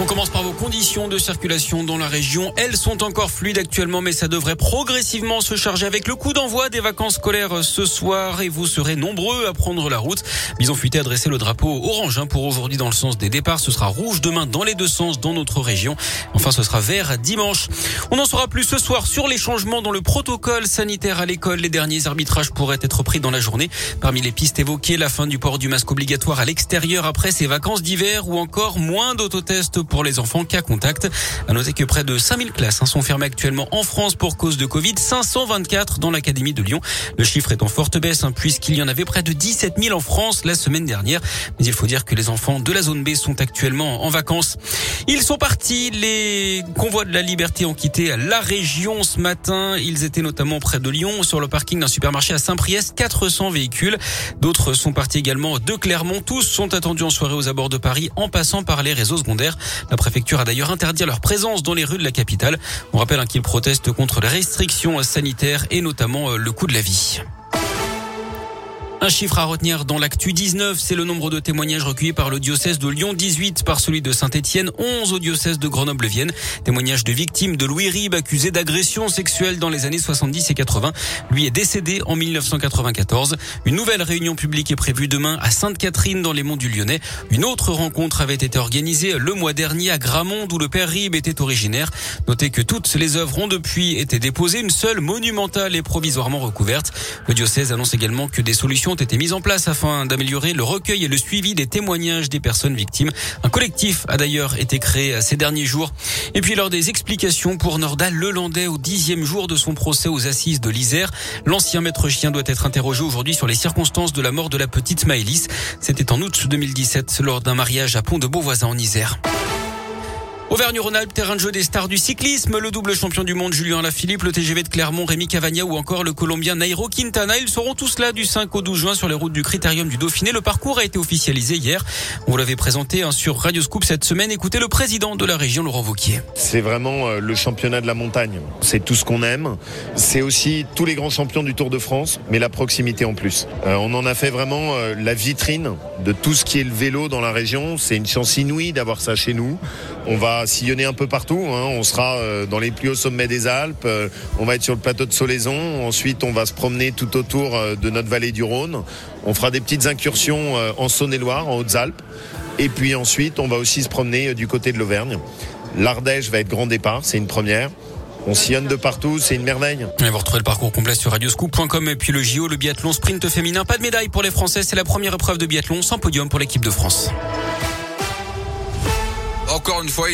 On commence par vos conditions de circulation dans la région. Elles sont encore fluides actuellement, mais ça devrait progressivement se charger avec le coup d'envoi des vacances scolaires ce soir et vous serez nombreux à prendre la route. Bison fuité a dressé le drapeau orange pour aujourd'hui dans le sens des départs. Ce sera rouge demain dans les deux sens dans notre région. Enfin, ce sera vert dimanche. On en saura plus ce soir sur les changements dans le protocole sanitaire à l'école. Les derniers arbitrages pourraient être pris dans la journée. Parmi les pistes évoquées, la fin du port du masque obligatoire à l'extérieur après ces vacances d'hiver ou encore moins d'autotests pour les enfants cas contact. À noter que près de 5000 classes hein, sont fermées actuellement en France pour cause de Covid, 524 dans l'académie de Lyon. Le chiffre est en forte baisse hein, puisqu'il y en avait près de 17 000 en France la semaine dernière. Mais il faut dire que les enfants de la zone B sont actuellement en vacances. Ils sont partis. Les convois de la liberté ont quitté la région ce matin. Ils étaient notamment près de Lyon sur le parking d'un supermarché à Saint-Priest. 400 véhicules. D'autres sont partis également de Clermont. Tous sont attendus en soirée aux abords de Paris en passant par les réseaux secondaires. La préfecture a d'ailleurs interdit leur présence dans les rues de la capitale. On rappelle hein, qu'ils protestent contre les restrictions sanitaires et notamment euh, le coût de la vie. Un chiffre à retenir dans l'actu 19, c'est le nombre de témoignages recueillis par le diocèse de Lyon 18, par celui de Saint-Étienne 11 au diocèse de Grenoble-Vienne. Témoignages de victimes de Louis Ribes accusé d'agression sexuelle dans les années 70 et 80. Lui est décédé en 1994. Une nouvelle réunion publique est prévue demain à Sainte-Catherine dans les monts du Lyonnais. Une autre rencontre avait été organisée le mois dernier à Gramont d'où le père Ribes était originaire. Notez que toutes les œuvres ont depuis été déposées. Une seule monumentale est provisoirement recouverte. Le diocèse annonce également que des solutions ont été mises en place afin d'améliorer le recueil et le suivi des témoignages des personnes victimes. Un collectif a d'ailleurs été créé ces derniers jours. Et puis lors des explications pour Nordal Lelandais au dixième jour de son procès aux assises de l'Isère, l'ancien maître chien doit être interrogé aujourd'hui sur les circonstances de la mort de la petite Maëlys. C'était en août 2017 lors d'un mariage à Pont de Beauvoisin en Isère. Auvergne-Rhône-Alpes, terrain de jeu des stars du cyclisme, le double champion du monde Julien Lafilippe, le TGV de Clermont Rémi Cavagna ou encore le Colombien Nairo Quintana. Ils seront tous là du 5 au 12 juin sur les routes du Critérium du Dauphiné. Le parcours a été officialisé hier. On vous l'avait présenté hein, sur Radio Scoop cette semaine. Écoutez le président de la région, Laurent Vauquier. C'est vraiment euh, le championnat de la montagne. C'est tout ce qu'on aime. C'est aussi tous les grands champions du Tour de France, mais la proximité en plus. Euh, on en a fait vraiment euh, la vitrine de tout ce qui est le vélo dans la région. C'est une chance inouïe d'avoir ça chez nous. On va sillonner un peu partout. Hein. On sera euh, dans les plus hauts sommets des Alpes. Euh, on va être sur le plateau de Solaison. Ensuite, on va se promener tout autour euh, de notre vallée du Rhône. On fera des petites incursions en Saône-et-Loire, en Hautes-Alpes. Et puis ensuite, on va aussi se promener du côté de l'Auvergne. L'Ardèche va être grand départ, c'est une première. On sillonne de partout, c'est une merveille. Et vous retrouvez le parcours complet sur radioscoop.com et puis le JO, le biathlon sprint féminin. Pas de médaille pour les Français, c'est la première épreuve de biathlon sans podium pour l'équipe de France. Encore une fois,